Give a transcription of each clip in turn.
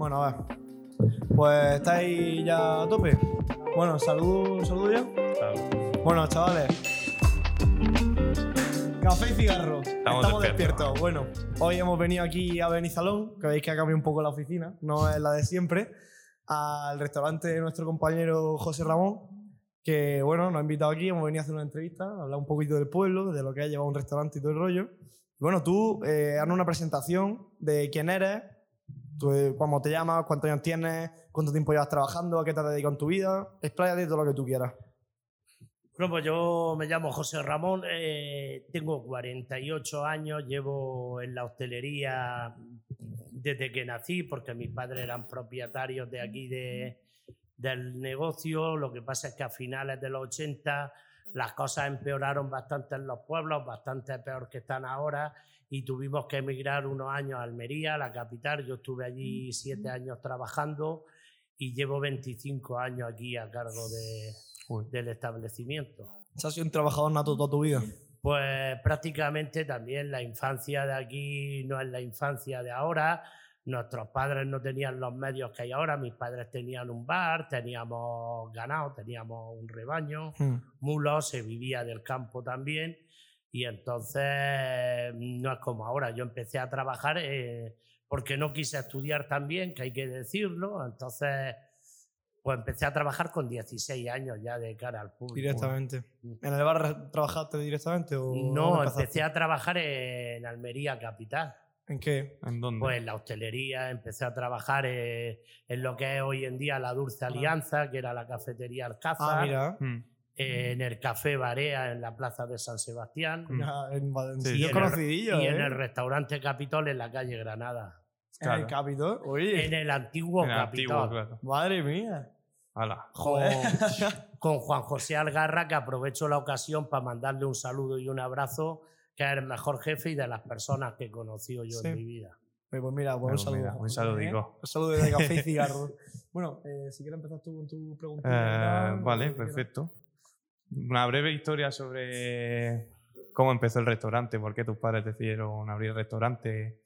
Bueno, a ver. Pues estáis ya a tope. Bueno, saludo, saludo ya. Bueno, chavales. Café y cigarro. Estamos, despiertos. Bueno, hoy hemos venido aquí a Benizalón, que veis que ha cambiado un poco la oficina, no es la de siempre, al restaurante de nuestro compañero José Ramón, que bueno, nos ha invitado aquí, hemos venido a hacer una entrevista, a hablar un poquito del pueblo, de lo que ha llevado un restaurante y todo el rollo. Bueno, tú, eh, haznos una presentación de quién eres, cómo te llamas, cuántos años tienes, cuánto tiempo llevas trabajando, a qué te has dedicado en tu vida. Expláyate todo lo que tú quieras. Bueno, pues yo me llamo José Ramón, eh, tengo 48 años, llevo en la hostelería desde que nací, porque mis padres eran propietarios de aquí de, del negocio. Lo que pasa es que a finales de los 80 las cosas empeoraron bastante en los pueblos, bastante peor que están ahora, y tuvimos que emigrar unos años a Almería, la capital. Yo estuve allí siete años trabajando y llevo 25 años aquí a cargo de, del establecimiento. ¿Has sido un trabajador nato toda tu vida? Pues prácticamente también la infancia de aquí no es la infancia de ahora. Nuestros padres no tenían los medios que hay ahora. Mis padres tenían un bar, teníamos ganado, teníamos un rebaño, mulos, se vivía del campo también. Y entonces no es como ahora. Yo empecé a trabajar eh, porque no quise estudiar también, que hay que decirlo. Entonces, pues empecé a trabajar con 16 años ya de cara al público. Directamente. ¿En el bar trabajaste directamente o No, empecé a trabajar en Almería Capital. ¿En qué? ¿En dónde? Pues en la hostelería, empecé a trabajar eh, en lo que es hoy en día la Dulce Alianza, que era la cafetería Alcázar. Ah, mira. Mm. Eh, en el Café Barea, en la plaza de San Sebastián. Ya, en Valencia. Sí. Y Yo en conocidillo, Y ¿eh? en el restaurante Capitol en la calle Granada. En el Claro. Capitol. Oye, En el antiguo En el Capitol. antiguo, claro. madre mía. Hala. Joder. con Juan José Algarra, que aprovecho la ocasión para mandarle un saludo y un abrazo, que es el mejor jefe y de las personas que he conocido yo Sí. en mi vida. Oye, Pues mira, pues un Bueno, saludo. un saludico. Un saludo de café y cigarro. bueno, eh, si quieres empezar tú con tu pregunta. Eh, vale, perfecto. Una breve historia sobre cómo empezó el restaurante, por qué tus padres decidieron abrir el restaurante.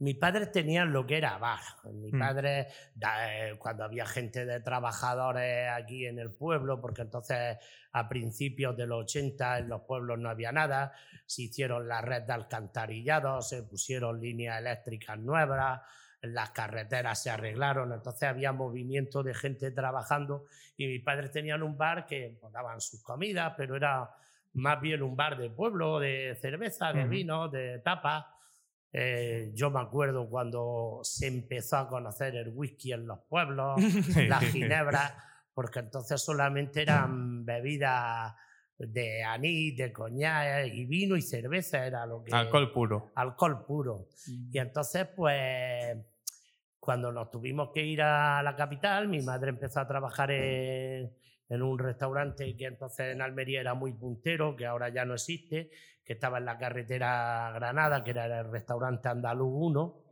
Mis padres tenían lo que era bar. Mi Mm. padre, da- eh, cuando había gente de trabajadores aquí en el pueblo, porque entonces a principios de los 80 en los pueblos no había nada, se hicieron la red de alcantarillado, se pusieron líneas eléctricas nuevas, las carreteras se arreglaron, entonces había movimiento de gente trabajando y mis padres tenían un bar que pues, daban sus comidas, pero era más bien un bar de pueblo, de cerveza, de vino, de tapas. Eh, yo me acuerdo cuando se empezó a conocer el whisky en los pueblos, la ginebra, porque entonces solamente eran bebidas de anís, de coñac y vino y cerveza era lo que... Alcohol puro. Alcohol puro. Y entonces, pues, cuando nos tuvimos que ir a la capital, mi madre empezó a trabajar en, en un restaurante que entonces en Almería era muy puntero, que ahora ya no existe, que estaba en la carretera Granada, que era el restaurante Andaluz 1,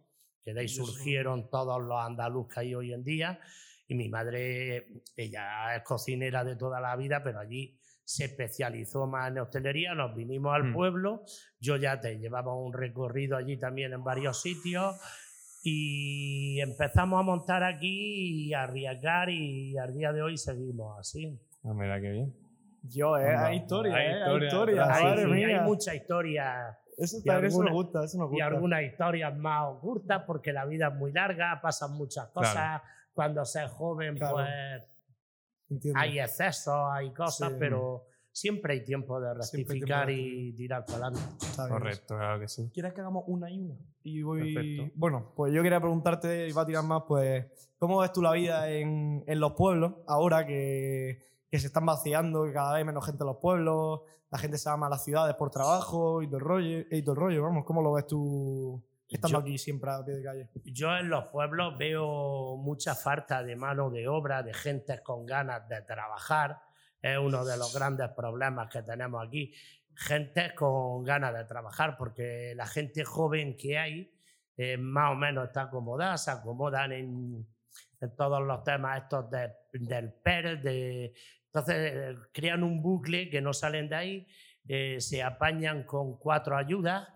que de ahí surgieron todos los andaluz que hay hoy en día. Y mi madre, ella es cocinera de toda la vida, pero allí se especializó más en hostelería, nos vinimos al Mm. pueblo, yo ya te llevaba un recorrido allí también en varios sitios y empezamos a montar aquí y a arriesgar y al día de hoy seguimos así. Ah, mira qué bien. Yo, eh, Anda, hay historia, hay eh, hay historia historia. detrás. Hay, madre hay mía. mucha historia Eso, y está, eso alguna- nos gusta, eso nos y gusta. algunas historias más ocultas porque la vida es muy larga, pasan muchas cosas. Claro. Cuando se es joven, Claro. pues Entiendo. hay excesos, hay cosas, Sí. pero siempre hay tiempo de hay tiempo rectificar de y tirar para adelante. Correcto, claro que sí. ¿Quieres que hagamos una y una? Y voy... Perfecto. Bueno, pues yo quería preguntarte, y va a tirar más, pues, ¿cómo ves tú la vida en, en los pueblos ahora que, que se están vaciando, que cada vez hay menos gente en los pueblos, la gente se va más a las ciudades por trabajo y todo el rollo, y todo el rollo vamos, ¿cómo lo ves tú estando Yo- aquí siempre a pie de calle? Yo en los pueblos veo mucha falta de mano de obra, de gente con ganas de trabajar. Es uno de los grandes problemas que tenemos aquí. Gente con ganas de trabajar, porque la gente joven que hay eh, más o menos está acomodada, se acomodan en, en todos los temas estos de- del PER, de, entonces eh, crean un bucle que no salen de ahí, eh, se apañan con cuatro ayudas,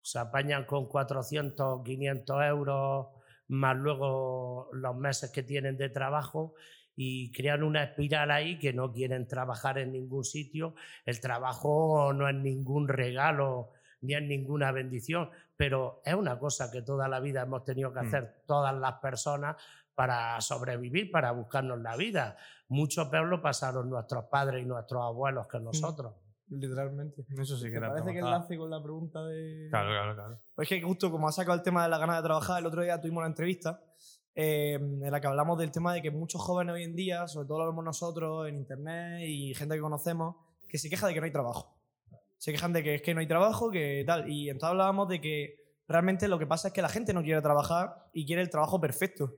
se apañan con 400, 500 euros más luego los meses que tienen de trabajo y crean una espiral ahí que no quieren trabajar en ningún sitio. El trabajo no es ningún regalo ni es ninguna bendición, pero es una cosa que toda la vida hemos tenido que Mm. hacer todas las personas para sobrevivir, para buscarnos la vida. Mucho peor lo pasaron nuestros padres y nuestros abuelos que nosotros. Literalmente. Eso sí que ¿Te era parece que enlace con la pregunta de...? Claro, claro, claro. Pues es que justo como ha sacado el tema de la ganas de trabajar, el otro día tuvimos una entrevista eh, en la que hablamos del tema de que muchos jóvenes hoy en día, sobre todo lo vemos nosotros en internet y gente que conocemos, que se queja de que no hay trabajo. Se quejan de que es que no hay trabajo, que tal. Y entonces hablábamos de que realmente lo que pasa es que la gente no quiere trabajar y quiere el trabajo perfecto.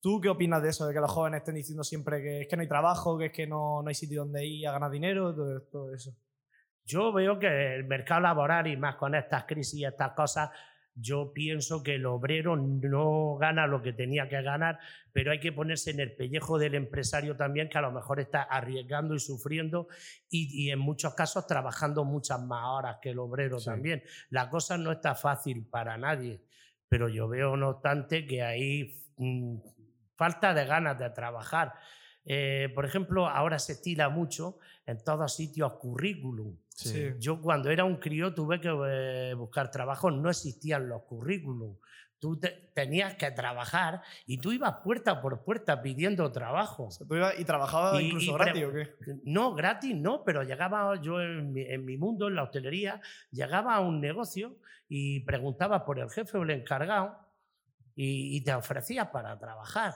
¿Tú qué opinas de eso? De que los jóvenes estén diciendo siempre que es que no hay trabajo, que es que no, no hay sitio donde ir a ganar dinero, todo, todo eso. Yo veo que el mercado laboral y más con estas crisis y estas cosas, yo pienso que el obrero no gana lo que tenía que ganar, pero hay que ponerse en el pellejo del empresario también, que a lo mejor está arriesgando y sufriendo y, y en muchos casos trabajando muchas más horas que el obrero Sí. también. La cosa no está fácil para nadie, pero yo veo, no obstante, que hay mm, falta de ganas de trabajar. Eh, por ejemplo, ahora se estila mucho en todos sitios currículum. Sí. Yo cuando era un crío tuve que eh, buscar trabajo, no existían los currículum. Tú te- tenías que trabajar y tú ibas puerta por puerta pidiendo trabajo. O sea, ¿Tú ibas y trabajabas Y- incluso y gratis pre- o qué? No, gratis no, pero llegaba yo en mi, en mi mundo, en la hostelería, llegaba a un negocio y preguntaba por el jefe o el encargado y, y te ofrecía para trabajar.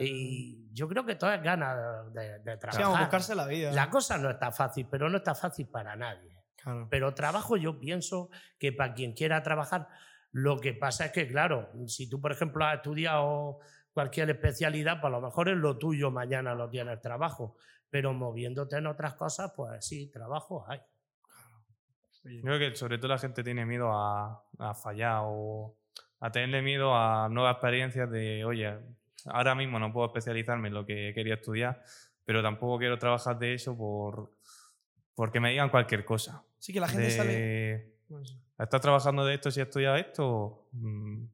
Y yo creo que todas ganas de, de Sí, trabajar. vamos a buscarse la vida. La cosa no está fácil, pero no está fácil para nadie. Claro. Pero trabajo yo pienso que para quien quiera trabajar, lo que pasa es que, claro, si tú, por ejemplo, has estudiado cualquier especialidad, pues a lo mejor es lo tuyo, mañana lo tienes trabajo. Pero moviéndote en otras cosas, pues sí, trabajo hay. Yo creo que sobre todo la gente tiene miedo a, a fallar o a tenerle miedo a nuevas experiencias de, oye, ahora mismo no puedo especializarme en lo que quería estudiar, pero tampoco quiero trabajar de eso por porque me digan cualquier cosa. Sí, que la gente De, sale. Sí. ¿Estás trabajando de esto si has estudiado esto? Mm,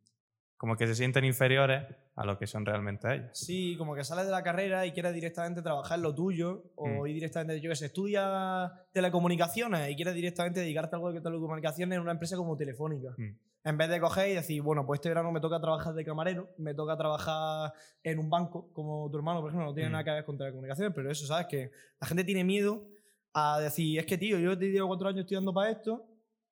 Como que se sienten inferiores a lo que son realmente ellos. Sí, como que sales de la carrera y quieres directamente trabajar en lo tuyo, o Mm. ir directamente, yo que sé, estudias telecomunicaciones y quieres directamente dedicarte a algo de telecomunicaciones en una empresa como Telefónica. Mm. En vez de coger y decir, bueno, pues este verano me toca trabajar de camarero, me toca trabajar en un banco, como tu hermano, por ejemplo, no tiene Mm. nada que ver con telecomunicaciones, pero eso, ¿sabes? Que la gente tiene miedo a decir, es que, tío, yo te llevo cuatro años estudiando para esto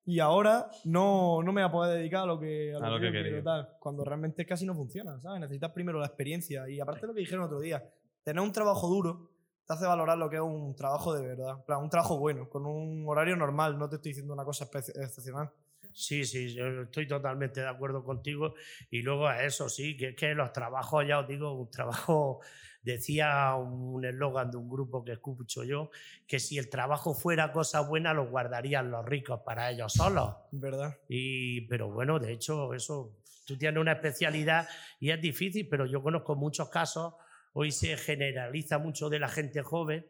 y ahora no, no me voy a poder dedicar a lo que, a lo A lo que quiero, tal. Cuando realmente casi no funciona, ¿sabes? Necesitas primero la experiencia. Y aparte lo que dijeron otro día, tener un trabajo duro te hace valorar lo que es un trabajo de verdad. Un trabajo bueno, con un horario normal. No te estoy diciendo una cosa excepcional. Sí, sí, yo estoy totalmente de acuerdo contigo. Y luego a eso sí, que es que los trabajos, ya os digo, un trabajo, decía un eslogan de un grupo que escucho yo, que si el trabajo fuera cosa buena, lo guardarían los ricos para ellos solos. ¿Verdad? Y, pero bueno, de hecho, eso, tú tienes una especialidad y es difícil, pero yo conozco muchos casos, hoy se generaliza mucho de la gente joven,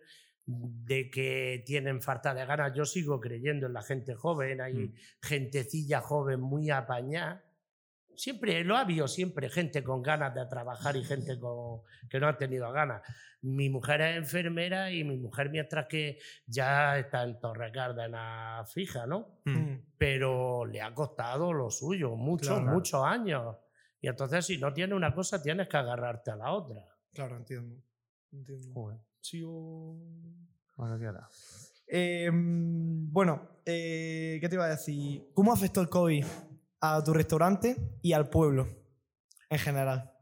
de que tienen falta de ganas. Yo sigo creyendo en la gente joven, hay Mm. gentecilla joven muy apañada. Siempre lo ha habido, siempre gente con ganas de trabajar y gente con, que no ha tenido ganas. Mi mujer es enfermera y mi mujer, mientras que ya está en Torre Cárdenas fija, ¿no? Mm. pero le ha costado lo suyo, muchos, Claro. muchos años. Y entonces si no tienes una cosa, tienes que agarrarte a la otra. Claro, entiendo. Entiendo. Joder, Sigo. bueno, ¿qué hará? Eh, bueno, eh, ¿qué te iba a decir? ¿Cómo afectó el COVID a tu restaurante y al pueblo en general?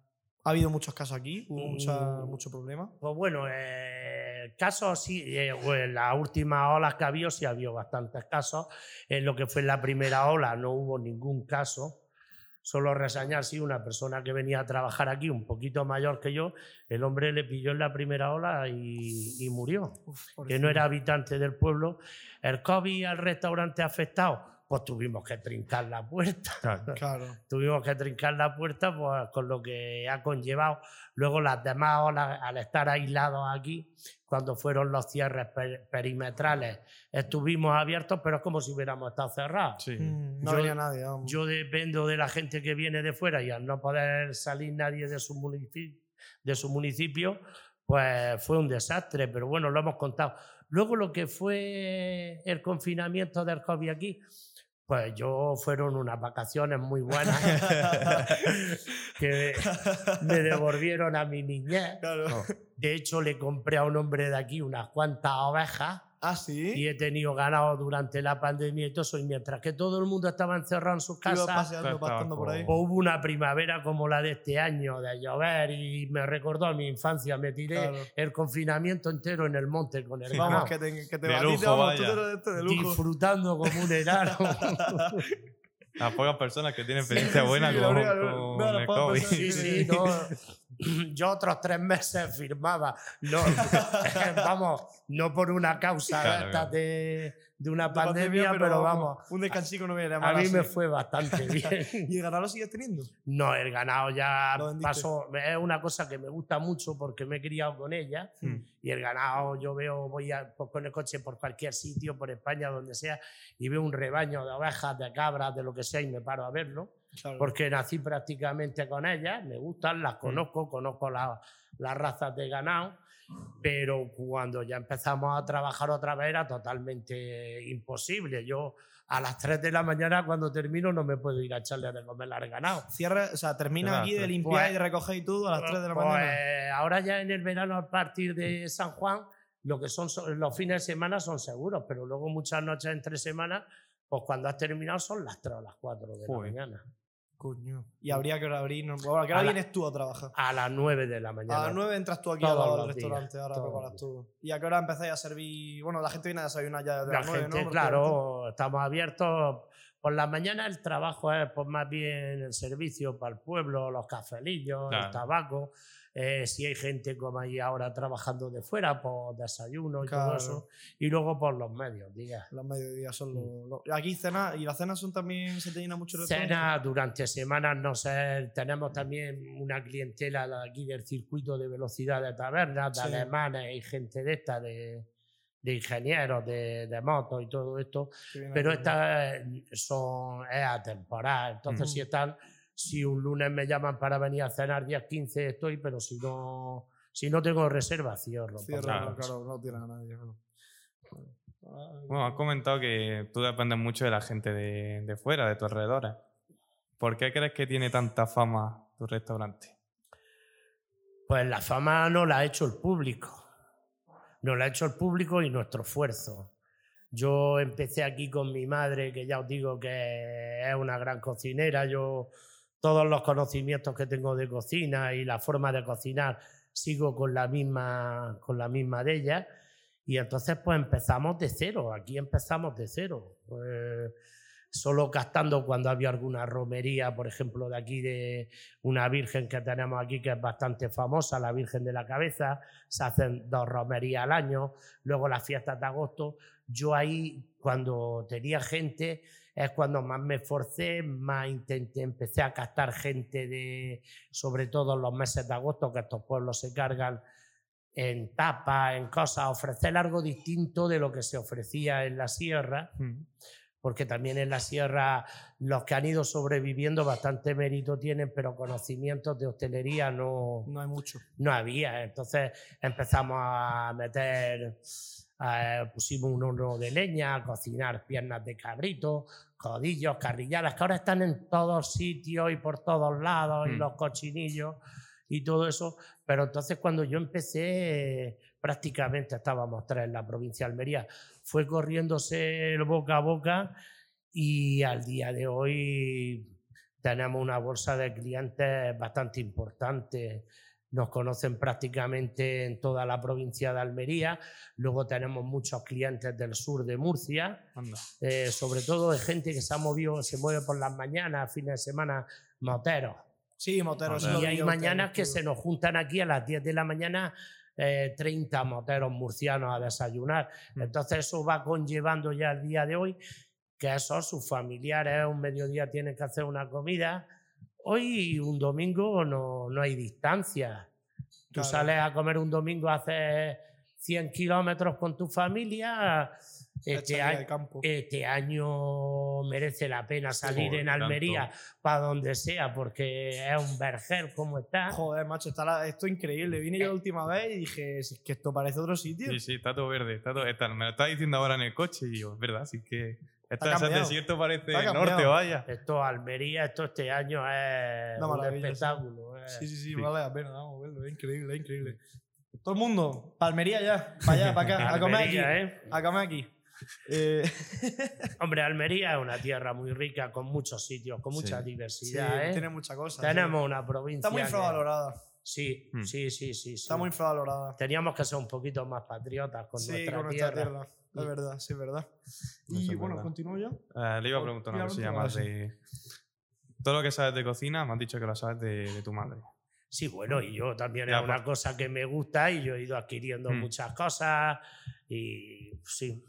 ¿Ha habido muchos casos aquí? ¿Hubo mucha, Mm. mucho problema? Pues bueno, eh, casos sí, eh, bueno, en las últimas olas que ha habido, sí ha habido bastantes casos. En lo que fue la primera ola no hubo ningún caso. Solo reseñar, sí, una persona que venía a trabajar aquí, un poquito mayor que yo, el hombre le pilló en la primera ola y, y murió. que no era habitante del pueblo. ¿El COVID al restaurante afectado? Pues tuvimos que trincar la puerta. Claro. tuvimos que trincar la puerta pues, con lo que ha conllevado. Luego las demás olas, al estar aislados aquí, cuando fueron los cierres perimetrales, estuvimos abiertos, pero es como si hubiéramos estado cerrados. Mm, no venía nadie. Yo dependo de la gente que viene de fuera y al no poder salir nadie de su municipio, de su municipio pues fue un desastre, pero bueno, lo hemos contado. Luego lo que fue el confinamiento del COVID aquí, pues yo fueron unas vacaciones muy buenas que me devolvieron a mi niñez. De hecho, le compré a un hombre de aquí unas cuantas ovejas ¿Ah, sí? Y he tenido ganado durante la pandemia y todo eso. Y mientras que todo el mundo estaba encerrado en sus casas, paseando, por ahí. Pues hubo una primavera como la de este año, de llover, y me recordó a mi infancia. Me tiré el confinamiento entero en el monte con el Vamos, que te, que te de lujo, vamos, tú de lujo. Disfrutando como un enano. A pocas personas que tienen experiencia buena con, el COVID. Sí, sí, no. yo otros tres meses firmaba. No, vamos, no por una causa de, de, una pandemia, pero, vamos. Un descansico no viene a mí me fue bastante bien. ¿Y el ganado lo sigues teniendo? No, el ganado ya pasó. Es una cosa que me gusta mucho porque me he criado con ella. Hmm. Y el ganado, yo veo, voy a, pues, con el coche por cualquier sitio, por España, donde sea, y veo un rebaño de ovejas, de cabras, de lo que sea, y me paro a verlo porque nací prácticamente con ellas, me gustan, las mm. conozco, conozco las razas de ganado, pero cuando ya empezamos a trabajar otra vez era totalmente imposible. Yo a las 3 de la mañana cuando termino no me puedo ir a echarle de comer al ganado. Cierra, o sea, termina aquí de limpiar y de pues, recoger y todo a las 3 de la pues, mañana. Ahora ya en el verano a partir de San Juan, lo que son los fines de semana son seguros, pero luego muchas noches entre semanas, pues cuando has terminado son las 3 o las 4 de la mañana. Coño. Y habría que abrir. ¿A qué hora vienes tú a trabajar? A las 9 de la mañana. A las 9 entras tú aquí al restaurante, ahora preparas todo. ¿Y a qué hora empezáis a servir? Bueno, la gente viene a desayunar ya de la las 9, ¿no? Claro, estamos abiertos. Por la mañana el trabajo es pues, más bien el servicio para el pueblo, los cafelillos, el tabaco. Eh, si hay gente como ahí ahora trabajando de fuera, por desayuno y todo eso. Y luego por los medios días. Los mediodías son mm. los, Aquí cena, ¿y las cenas son también, se te llena mucho el Cena durante semanas, no sé, tenemos también una clientela aquí del circuito de velocidad de tabernas, de alemanes y gente de esta, de, de ingenieros de, de motos y todo esto, pero esta son, es atemporal, entonces si están si un lunes me llaman para venir a cenar 10, 15 estoy, pero si no, si no tengo reserva, cierro. claro, no tiene a nadie. Bueno, has comentado que tú dependes mucho de la gente de, de fuera, de tu alrededor. ¿Por qué crees que tiene tanta fama tu restaurante? Pues la fama no la ha hecho el público. No la ha hecho el público y nuestro esfuerzo. Yo empecé aquí con mi madre, que ya os digo que es una gran cocinera. Yo todos los conocimientos que tengo de cocina y la forma de cocinar sigo con la misma, con la misma de ella. Y entonces pues empezamos de cero, aquí empezamos de cero. Pues, solo gastando cuando había alguna romería, por ejemplo, de aquí de una virgen que tenemos aquí que es bastante famosa, la Virgen de la Cabeza, se hacen dos romerías al año, luego las fiestas de agosto. Yo ahí, cuando tenía gente, es cuando más me esforcé, más intenté, empecé a captar gente de, sobre todo en los meses de agosto, que estos pueblos se cargan en tapas, en cosas, ofrecer algo distinto de lo que se ofrecía en la sierra, mm. Porque también en la sierra los que han ido sobreviviendo bastante mérito tienen, pero conocimientos de hostelería no, no hay mucho. No había, entonces empezamos a meter eh, pusimos un horno de leña, a cocinar piernas de cabrito, codillos, carrilladas, que ahora están en todos sitios y por todos lados, y mm. los cochinillos y todo eso. Pero entonces cuando yo empecé, prácticamente estábamos tres en la provincia de Almería. Fue corriéndose el boca a boca y al día de hoy tenemos una bolsa de clientes bastante importante nos conocen prácticamente en toda la provincia de Almería. Luego tenemos muchos clientes del sur de Murcia, eh, sobre todo de gente que se ha movido, se mueve por las mañanas, fines de semana, moteros. Sí, moteros. Y hay mañanas que se nos juntan aquí a las 10 de la mañana 30 eh, moteros murcianos a desayunar. Mm. Entonces eso va conllevando ya el día de hoy que esos, sus familiares, un mediodía tienen que hacer una comida. Hoy, un domingo, no, no hay distancia. Tú Claro. sales a comer un domingo, haces 100 kilómetros con tu familia. Este, campo. este año merece la pena salir Joder, en. Almería para donde sea, porque es un verger como está. Joder, macho, está la- esto es increíble. Vine yo la última vez y dije, si es que esto parece otro sitio. Sí, sí, está todo verde. Está todo, está- me lo estaba diciendo ahora en el coche y digo, es verdad, sí que. Esto es desierto parece norte, vaya. Esto Almería, esto este año es Una un espectáculo. es- Sí, sí, sí, Sí. vale la pena, vamos a verlo, es increíble, es increíble. Todo el mundo, Palmería ya, para allá, para acá, a comer aquí. ¿eh? A comer aquí. Eh, Hombre, Almería es una tierra muy rica, con muchos sitios, con mucha Sí. sí, diversidad. ¿eh? tiene mucha cosa. sí. Tenemos una provincia. Está muy que- infravalorada. Sí, Hmm. sí, sí, sí. Está sí. muy infravalorada. Teníamos que ser un poquito más patriotas con sí, nuestra con nuestra tierra. tierra. Es Mm. verdad, sí, es verdad. Y bueno, verdad. continúo yo. Eh, le iba a preguntar una a cosilla más de. Todo lo que sabes de cocina, me has dicho que lo sabes de, de tu madre. Sí, bueno, y yo también Ya, es una cosa que me gusta y yo he ido adquiriendo Hmm. muchas cosas y sí.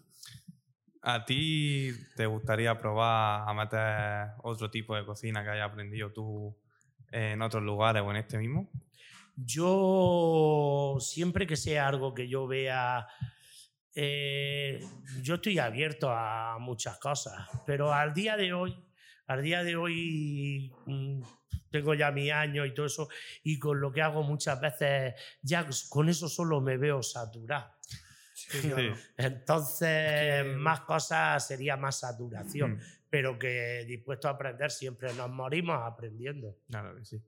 ¿A ti te gustaría probar a meter otro tipo de cocina que hayas aprendido tú en otros lugares o en este mismo? Yo siempre que sea algo que yo vea, eh, yo estoy abierto a muchas cosas, pero al día de hoy, al día de hoy mm, tengo ya mi año y todo eso, y con lo que hago muchas veces, ya con eso solo me veo saturado. Sí, claro. Entonces, más cosas sería más saturación, Mm, pero que dispuesto a aprender siempre nos morimos aprendiendo. Claro que sí.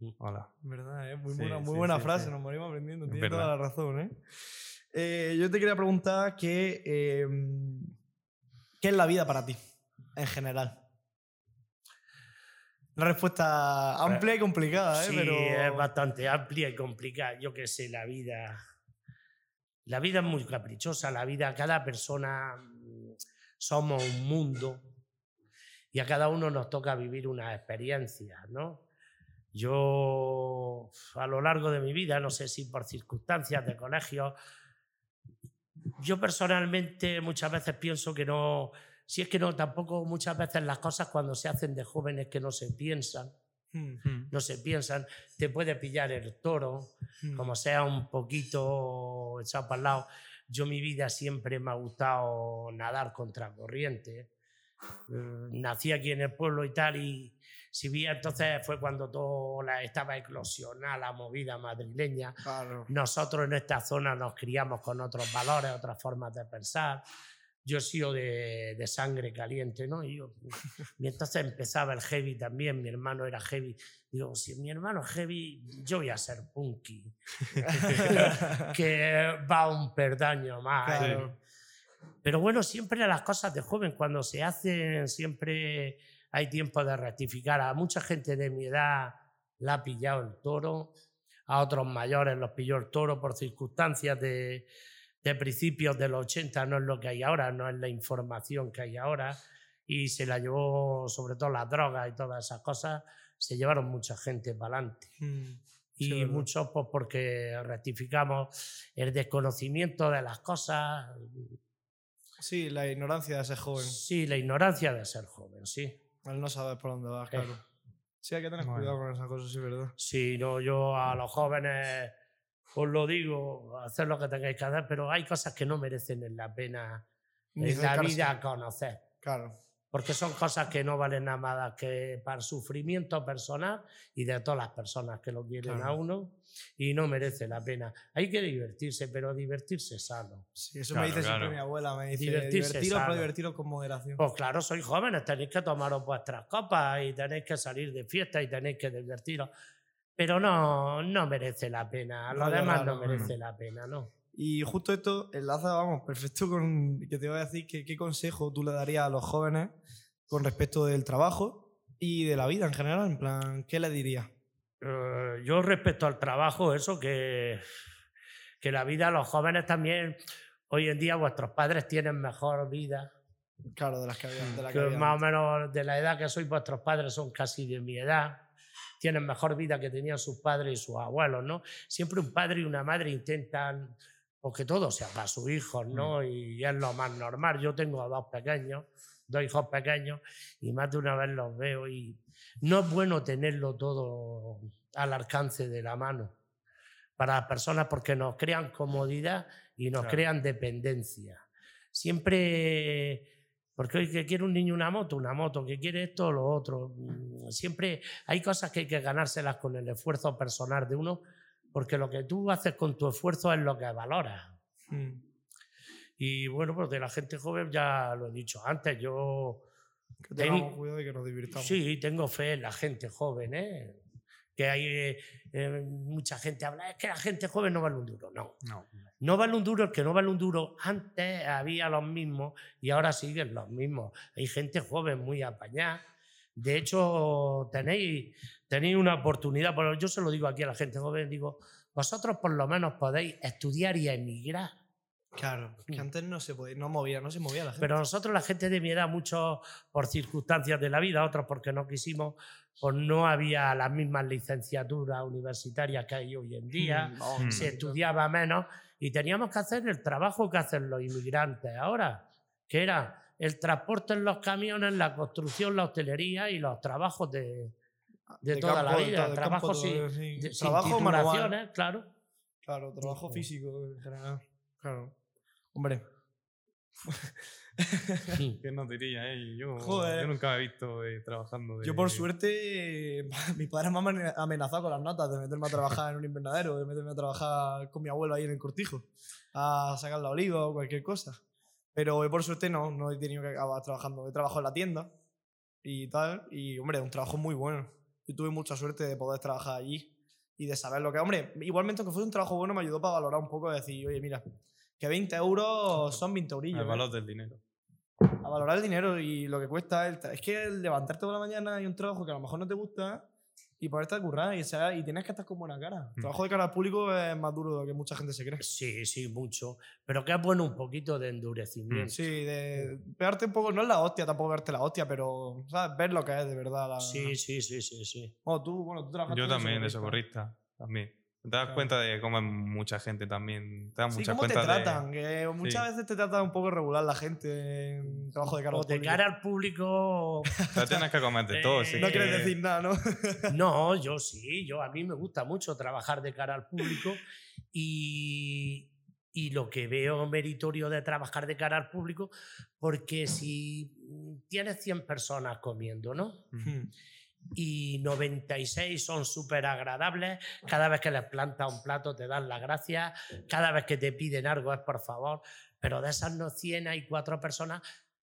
Mm. Hola. verdad, ¿eh? muy Sí, buena, muy sí, buena sí, frase, sí. nos morimos aprendiendo, Es tiene toda la razón. ¿eh? Eh, yo te quería preguntar que, eh, ¿qué es la vida para ti, en general? Una respuesta amplia y complicada, ¿eh? Sí, Pero... es bastante amplia y complicada. Yo qué sé, la vida. La vida es muy caprichosa, la vida, cada persona mm, somos un mundo y a cada uno nos toca vivir una experiencia, ¿no? Yo, a lo largo de mi vida, no sé si por circunstancias de colegio, yo personalmente muchas veces pienso que no, si es que no, tampoco muchas veces las cosas cuando se hacen de jóvenes que no se piensan, Mm, no se piensan, te puede pillar el toro, hmm. como sea un poquito echado para el lado. Yo mi vida siempre me ha gustado nadar contra corriente. Eh, nací aquí en el pueblo y tal, y si bien entonces fue cuando todo la, estaba eclosionada la movida madrileña. Claro. Nosotros en esta zona nos criamos con otros valores, otras formas de pensar. Yo he sido de, de sangre caliente, ¿no? Y, yo, y entonces empezaba el heavy también, mi hermano era heavy. Digo, si mi hermano es heavy, yo voy a ser punky, que va un perdaño más. Claro. Pero bueno, siempre las cosas de joven, cuando se hacen, siempre hay tiempo de rectificar. A mucha gente de mi edad la ha pillado el toro, a otros mayores los pilló el toro por circunstancias de, de principios de los 80, no es lo que hay ahora, no es la información que hay ahora, y se la llevó sobre todo las drogas y todas esas cosas, se llevaron mucha gente para adelante Sí, y verdad. muchos pues porque rectificamos el desconocimiento de las cosas, Sí, la ignorancia de ser joven. sí, la ignorancia de ser joven, sí. Al no saber por dónde vas, Eh. claro. Sí, hay que tener Bueno. cuidado con esas cosas, sí, verdad. Sí, no, yo a los jóvenes os lo digo, hacer lo que tengáis que hacer, pero hay cosas que no merecen en la pena Ni en la vida conocer, Claro. porque son cosas que no valen nada más que para el sufrimiento personal y de todas las personas que lo quieren a Claro. uno y no merece la pena. Hay que divertirse, pero divertirse sano. Sí, eso Claro, me dice siempre claro. mi abuela. Me dice, Divertirse divertiros, pero divertiros con moderación. Pues claro, sois jóvenes, tenéis que tomaros vuestras copas y tenéis que salir de fiesta y tenéis que divertiros. Pero no, no merece la pena. Lo demás no merece la pena, ¿no? Y justo esto enlaza, vamos, perfecto con que te voy a decir que qué consejo tú le darías a los jóvenes con respecto del trabajo y de la vida en general. En plan, ¿qué le dirías? Eh, yo respecto al trabajo, eso que, que la vida, los jóvenes también, hoy en día vuestros padres tienen mejor vida. Claro, de las que había. De la que que había más o menos de la edad que sois vuestros padres son casi de mi edad. Tienen mejor vida que tenían sus padres y sus abuelos, ¿no? Siempre un padre y una madre intentan pues, que todo sea para sus hijos, ¿no? Y es lo más normal. Yo tengo a dos pequeños, dos hijos pequeños y más de una vez los veo y no es bueno tenerlo todo al alcance de la mano para las personas porque nos crean comodidad y nos crean dependencia. Siempre, porque hoy que quiere un niño una moto, una moto, que quiere esto o lo otro. Mm, siempre hay cosas que hay que ganárselas con el esfuerzo personal de uno, porque lo que tú haces con tu esfuerzo es lo que valoras. Mm. Y bueno, pues de la gente joven ya lo he dicho antes, yo... Que tengamos cuidado y que nos divirtamos. Sí, tengo fe en la gente joven, ¿eh? Que hay eh, eh, mucha gente habla, es que la gente joven no vale un duro. No, no. No vale un duro, el que no vale un duro, antes había los mismos y ahora siguen los mismos. Hay gente joven muy apañada. De hecho, tenéis, tenéis una oportunidad, pero yo se lo digo aquí a la gente joven, digo, vosotros por lo menos podéis estudiar y emigrar Claro, que mm. antes no se podía, no movía, no se movía la gente. Pero nosotros, la gente de mi edad, muchos por circunstancias de la vida, otros porque no quisimos, pues no había las mismas licenciaturas universitarias que hay hoy en día, mm, se estudiaba menos y teníamos que hacer el trabajo que hacen los inmigrantes ahora, que era el transporte en los camiones, la construcción, la hostelería y los trabajos de, de, toda la vida. trabajos sin, trabajo claro. Claro, trabajo físico en general. Claro. Hombre. ¿Qué nos diría? Eh? Yo, yo, nunca me he visto eh, trabajando. Yo, por suerte, mi padre me ha amenazado con las notas de meterme a trabajar en un invernadero, de meterme a trabajar con mi abuelo ahí en el cortijo, a sacar la oliva o cualquier cosa. Pero por suerte no, no he tenido que acabar trabajando. He trabajado en la tienda y tal. Y, hombre, un trabajo muy bueno. Yo tuve mucha suerte de poder trabajar allí y de saber lo que. Hombre, igualmente, aunque fue un trabajo bueno, me ayudó para valorar un poco, de decir, oye, mira, que 20 euros son 20 eurillos. El valor del dinero. A valorar el dinero y lo que cuesta. es que levantarte por la mañana y un trabajo que a lo mejor no te gusta y ponerte a currar y, y tienes que estar con buena cara. El mm. trabajo de cara al público es más duro de lo que mucha gente se cree. Sí, sí, mucho. Pero que es bueno un poquito de endurecimiento. Sí, de pegarte un poco, no es la hostia, tampoco verte la hostia, pero ¿sabes? ver lo que es de verdad. Sí, sí, sí, sí, sí. Bueno, tú, bueno, tú trabajas Yo también, de socorrista, también. Te das cuenta de cómo es mucha gente también. Te das sí, cómo te tratan. Que muchas veces te tratan un poco regular la gente en trabajo de cara al público. De cara al público. Pero tienes que comerte todo. Sí no quieres decir nada, ¿no? no, yo sí. Yo, a mí me gusta mucho trabajar de cara al público y, y lo que veo meritorio de trabajar de cara al público, porque si tienes 100 personas comiendo, ¿no? Y 96 son súper agradables. Cada vez que les planta un plato te dan las gracias. Cada vez que te piden algo es por favor. Pero de esas no 100 hay cuatro personas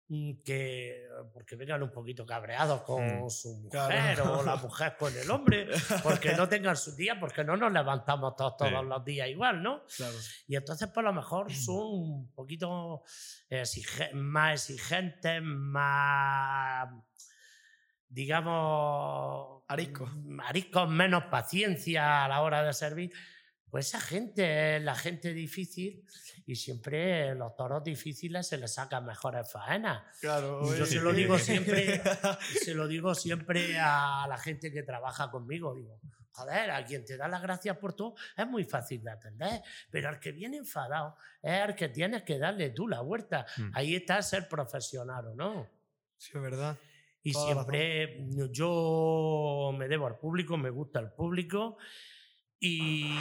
mm, que porque vengan un poquito cabreados con mm. su mujer o la mujer con el hombre, porque no tengan su día, porque no nos levantamos todos, todos los días igual, ¿no? Y entonces, por lo mejor, son un poquito más exigentes, más digamos, ariscos. ariscos, menos paciencia a la hora de servir, pues esa gente es la gente difícil y siempre los toros difíciles se les sacan mejores faenas. Claro, Yo se lo digo siempre, se lo digo siempre a la gente que trabaja conmigo, digo, joder, a quien te da las gracias por todo es muy fácil de atender, pero al que viene enfadado es al que tienes que darle tú la huerta. Mm. Ahí está ser profesional o no. Sí, es verdad. Y siempre yo me debo al público, me gusta el público y,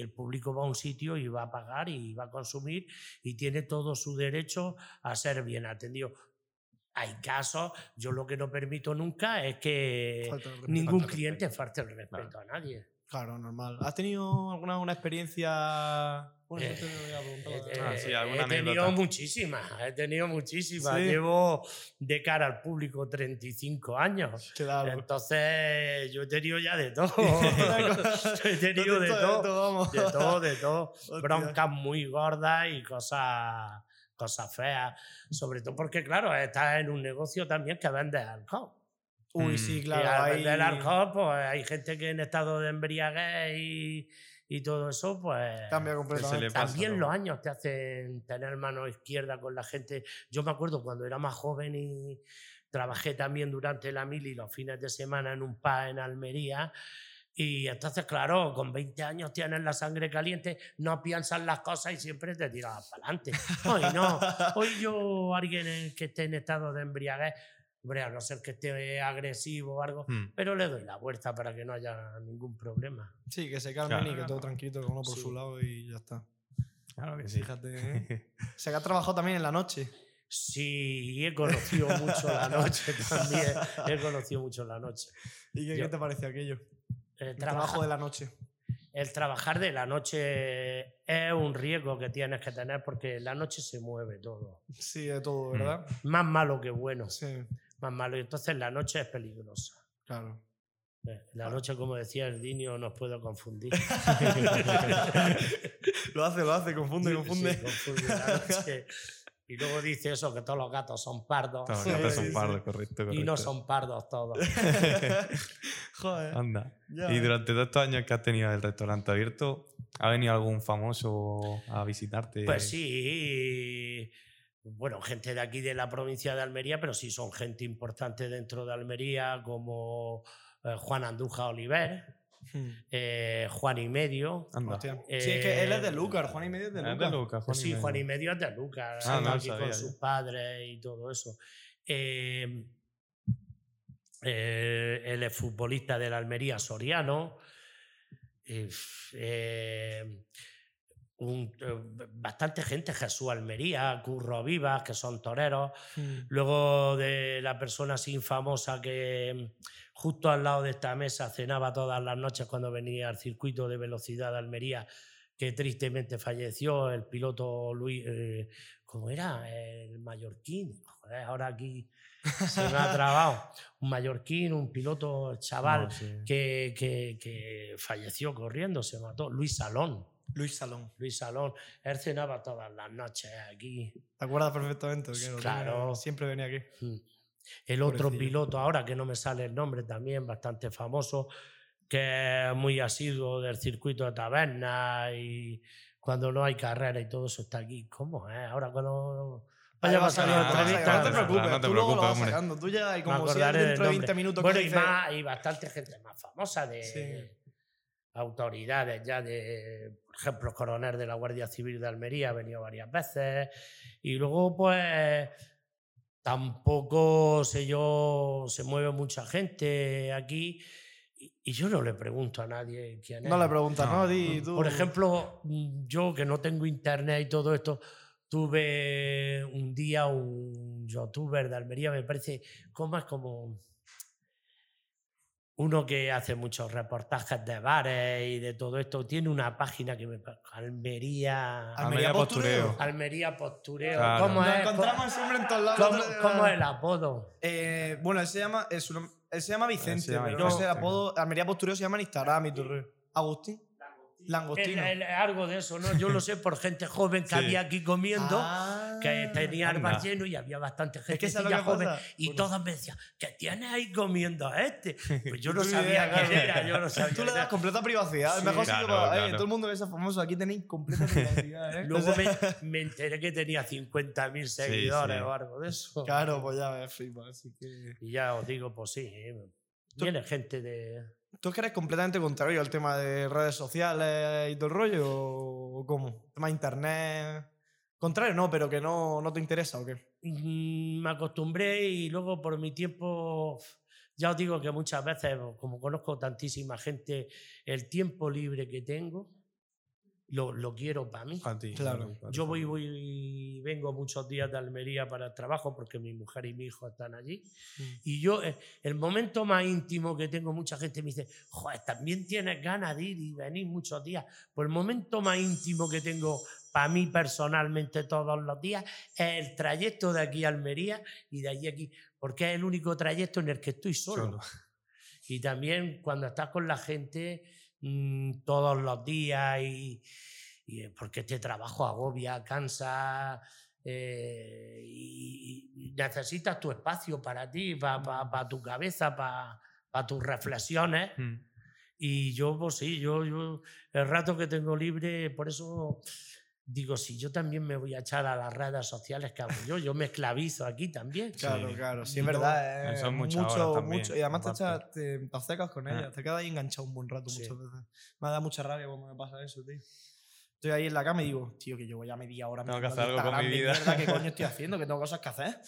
el público va a un sitio y va a pagar y va a consumir y tiene todo su derecho a ser bien atendido. Hay casos, yo lo que no permito nunca es que ningún cliente falte el respeto a nadie. Claro, normal. ¿Has tenido alguna una experiencia? Bueno, eh, te voy a preguntar. Ah, sí, he tenido muchísimas, he tenido muchísimas. Llevo de cara al público 35 años. Claro. Entonces, yo he tenido ya de todo. he tenido de, todo. De todo, de todo. Broncas muy gordas y cosas, cosas feas. Sobre todo porque, claro, estás en un negocio también que vende alcohol. Uy, sí, mm. claro. Y al alcohol, pues hay gente que en estado de embriaguez y, y todo eso, pues. Cambia completamente. También los años te hacen tener mano izquierda con la gente. Yo me acuerdo cuando era más joven y trabajé también durante la mili los fines de semana en un PA en Almería. Y entonces, claro, con 20 años tienes la sangre caliente, no piensas las cosas y siempre te tiras para adelante. Hoy no. Hoy yo, alguien que esté en estado de embriaguez, hombre, a no ser que esté agresivo o algo, Mm. pero le doy la vuelta para que no haya ningún problema. Sí, que se calmen Claro. y que todo tranquilo, cada uno por Sí. su lado y ya está. Claro que sí. Fíjate, ¿eh? O sea, que has trabajado también en la noche. Sí, y he conocido mucho la noche también. He conocido mucho la noche. ¿Y qué, Yo- qué te parece aquello? El, El trabajo de la noche. el trabajar de la noche es un riesgo que tienes que tener porque la noche se mueve todo. Sí, de todo. ¿verdad? Más malo que bueno. Sí, Más malo. Y entonces la noche es peligrosa. claro. Eh, La noche, como decía el niño, nos puede confundir. lo hace, lo hace, confunde, Sí, confunde. confunde la noche. Y luego dice eso, que todos los gatos son pardos. Todos los gatos son pardos, correcto, correcto. Y no son pardos todos. Joder. Anda. ya, Y durante todos estos años que has tenido el restaurante abierto, ¿ha venido algún famoso a visitarte? Pues sí, bueno, gente de aquí de la provincia de Almería, pero sí son gente importante dentro de Almería, como eh, Juan Andújar Oliver, Hmm. eh, Juan y Medio. Hostia. sí, es que él es de Eh, Lucar, Juan y medio es de Ah, Lucas, Juan y sí, medio. Juan y Medio es de Lucas, Ah, no lo aquí sabía con yo. sus padres y todo eso. Eh, eh, él es futbolista de la Almería Soriano. Un- eh, bastante gente, Jesús Almería, Curro Vivas, que son toreros. Hmm. Luego de la persona así famosa que mm, justo al lado de esta mesa cenaba todas las noches cuando venía al circuito de velocidad de Almería, que tristemente falleció, el piloto Luis, eh, ¿cómo era? El mallorquín. Joder, ahora aquí se me ha trabado. Un mallorquín, un piloto chaval No, sí. que, que- que falleció corriendo, se mató. Luis Salón. Luis Salón. Luis Salón, él cenaba todas las noches aquí. ¿Te acuerdas perfectamente? que Claro. tenía- Siempre venía aquí. Mm. El otro Pobrecillo. piloto, ahora que no me sale el nombre también, bastante famoso, que es muy asiduo del circuito de taberna y cuando no hay carrera y todo eso está aquí. ¿Cómo es? Ahora cuando vaya va la te vas entrevista, No te no preocupes, te tú luego lo preocupes, hombre. sacando. Tú ya, y como si dentro de nombre. 20 minutos Bueno, que y, más, y bastante gente más famosa de Sí. autoridades ya de, por ejemplo, el coronel de la Guardia Civil de Almería ha venido varias veces. Y luego, pues, tampoco sé yo, se mueve mucha gente aquí. Y, yo no le pregunto a nadie quién es. No le preguntas, ¿no? No. Di tú. Por ejemplo, yo que no tengo internet y todo esto, tuve un día un youtuber de Almería, me parece, como es como uno que hace muchos reportajes de bares y de todo esto, tiene una página que me Almería Almería Postureo. Almería Postureo. Claro. ¿Cómo Nos es? encontramos siempre en todos lados. ¿Cómo, cómo es el apodo? Eh, bueno, él se llama, él se llama Vicente, se llama pero no el apodo. Almería Postureo se llama en Instagram y todo. Agustín. Langostino. El- el- algo de eso, ¿no? Yo lo sé por gente joven que Sí. había aquí comiendo. Ah, que tenía el bar lleno y había bastante Es gente que ¿sabes lo que joven pasa? y Bueno. todos me decían ¿qué tienes ahí comiendo a este? Pues yo no sabía idea, quién claro. era, yo no sabía. Tú le das completa privacidad. El Sí. mejor sitio Claro, para. eh, claro. todo el mundo que sea famoso. Aquí tenéis completa privacidad, ¿eh? Luego O sea, me, me enteré que tenía 50.000 seguidores sí. o algo de eso. Claro, pues ya me flipa. Así que. Y ya os digo, pues sí, eh, viene gente de... ¿Tú es que eres completamente contrario al tema de redes sociales y todo el rollo? ¿O cómo? ¿Tema internet? Contrario, no, pero que no, no te interesa o qué. Mm, Me acostumbré y luego por mi tiempo... Ya os digo que muchas veces, como conozco tantísima gente, el tiempo libre que tengo lo, lo quiero para mí. A ti. Claro. para Yo voy, voy, vengo muchos días de Almería para el trabajo porque mi mujer y mi hijo están allí. Y yo, eh, el momento más íntimo que tengo, mucha gente me dice, joder, también tienes ganas de ir y venir muchos días. Pues el momento más íntimo que tengo para mí personalmente todos los días es el trayecto de aquí a Almería y de allí a aquí, porque es el único trayecto en el que estoy solo. Solo. Y también cuando estás con la gente mm, todos los días y, y, eh, porque este trabajo agobia, cansa eh, y, y necesitas tu espacio para ti, para tu cabeza, para tus reflexiones. Mm. Y yo, pues sí, yo, yo el rato que tengo libre, por eso digo, si yo también me voy a echar a las redes sociales que hago yo, yo me esclavizo aquí también. Claro, Sí. claro, sí, es verdad. eh, eso es muchas mucho, horas también, mucho. Y además te, echas, te, te obcecas con Ah. ella, te quedas ahí enganchado un buen rato Sí. muchas veces. Me da mucha rabia cuando me pasa eso, tío. Estoy ahí en la cama y digo, tío, que llevo ya media hora Tengo que hacer algo con mi vida. mierda, ¿Qué coño estoy haciendo? Que tengo cosas que hacer.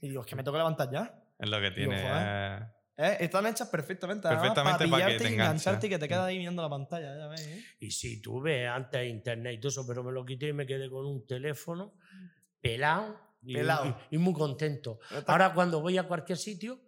Y digo, es que me tengo que levantar ya. Es lo que Digo, tiene. joder. Eh. Están hechas perfectamente. Perfectamente para para que te y engancha. engancharte y que te quedas ahí mirando la pantalla, ya ves, ¿eh? Y sí, tuve antes internet y todo eso, pero me lo quité y me quedé con un teléfono pelado y, Pelao. y- y muy contento. Ahora cuando voy a cualquier sitio,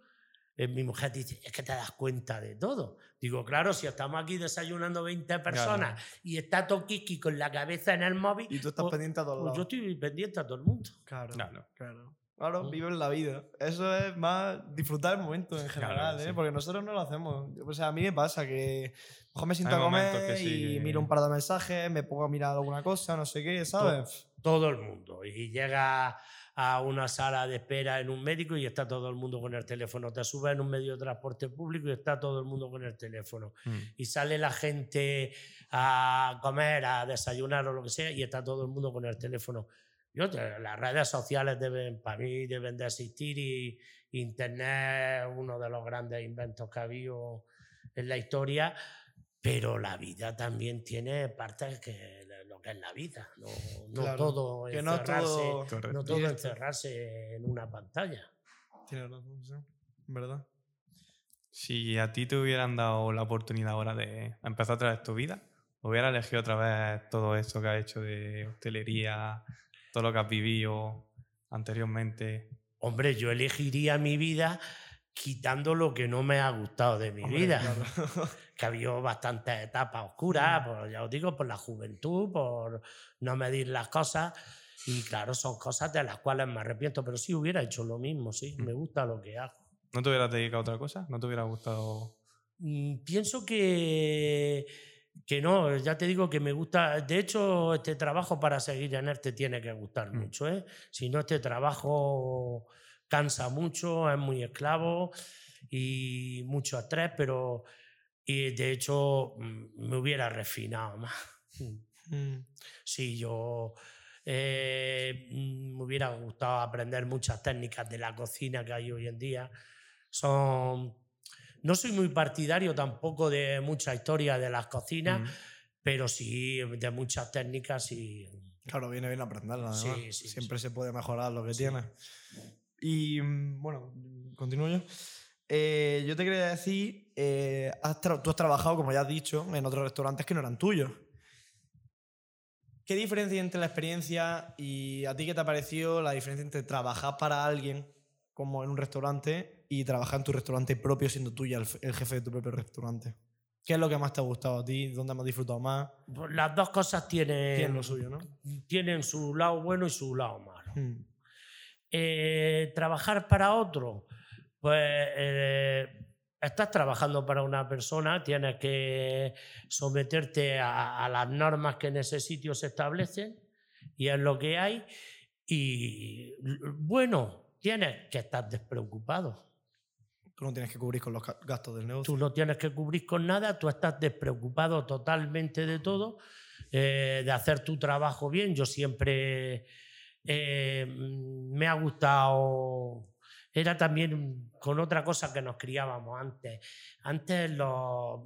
eh, mi mujer dice, es que te das cuenta de todo. Digo, claro, si estamos aquí desayunando 20 personas y está Tokiski con la cabeza en el móvil, Y tú estás pues- pendiente a todos pues lados. yo estoy pendiente a todo el mundo. Claro, Claro. claro. Claro, vives la vida. Eso es más disfrutar el momento en general, ¿eh? sí. Porque nosotros no lo hacemos. O sea, a mí me pasa que mejor me siento Hay a comer sí y miro un par de mensajes, me pongo a mirar alguna cosa, no sé qué, ¿sabes? Todo el mundo. Y llega a una sala de espera en un médico y está todo el mundo con el teléfono. Te subes en un medio de transporte público y está todo el mundo con el teléfono. mm. y sale la gente a comer, a desayunar o lo que sea, y está todo el mundo con el teléfono. Yo, te- las redes sociales deben, para mí, deben de existir y Internet es uno de los grandes inventos que ha habido en la historia, pero la vida también tiene partes que lo que es la vida, no, no Claro, todo no encerrarse, todo. No todo encerrarse en una pantalla. Tienes razón, sí. ¿Verdad? Si a ti te hubieran dado la oportunidad ahora de empezar otra vez tu vida, hubiera elegido otra vez todo eso que has hecho de hostelería, todo lo que has vivido anteriormente. Hombre, yo elegiría mi vida quitando lo que no me ha gustado de mi Hombre, vida. claro. Que ha habido bastantes etapas oscuras, Mm. por, ya os digo, por la juventud, por no medir las cosas. Y claro, son cosas de las cuales me arrepiento, pero sí hubiera hecho lo mismo, sí, Mm. me gusta lo que hago. ¿No te hubieras dedicado a otra cosa? ¿No te hubiera gustado? Mm, Pienso que, que no, ya te digo que me gusta. De hecho, este trabajo para seguir en él te tiene que gustar Mm. mucho. ¿eh? Si no, este trabajo cansa mucho, es muy esclavo y mucho estrés, pero y de hecho mm, me hubiera refinado más. Mm. Sí, yo eh, mm, me hubiera gustado aprender muchas técnicas de la cocina que hay hoy en día. Son, no soy muy partidario tampoco de mucha historia de las cocinas, Mm. pero sí de muchas técnicas y Claro, viene bien aprenderla. Sí, además. sí, Siempre se puede mejorar lo que Sí. tienes. Y mm, bueno, continúo yo. Eh, yo te quería decir, eh, has tú has trabajado, como ya has dicho, en otros restaurantes que no eran tuyos. ¿Qué diferencia hay entre la experiencia y a ti qué te ha parecido la diferencia entre trabajar para alguien como en un restaurante y trabajar en tu restaurante propio siendo tú ya el, jefe de tu propio restaurante? ¿Qué es lo que más te ha gustado a ti? ¿Dónde has disfrutado más? pues, las dos cosas tienen, Tienen lo suyo, ¿no? tienen su lado bueno y su lado malo. Mm. Eh, trabajar para otro, pues eh, estás trabajando para una persona, tienes que someterte a, a las normas que en ese sitio se establecen y es lo que hay. Y bueno, tienes que estar despreocupado. Tú no tienes que cubrir con los gastos del negocio. Tú no tienes que cubrir con nada, tú estás despreocupado totalmente de todo, eh, de hacer tu trabajo bien. Yo siempre eh, me ha gustado, era también con otra cosa que nos criábamos antes. Antes los,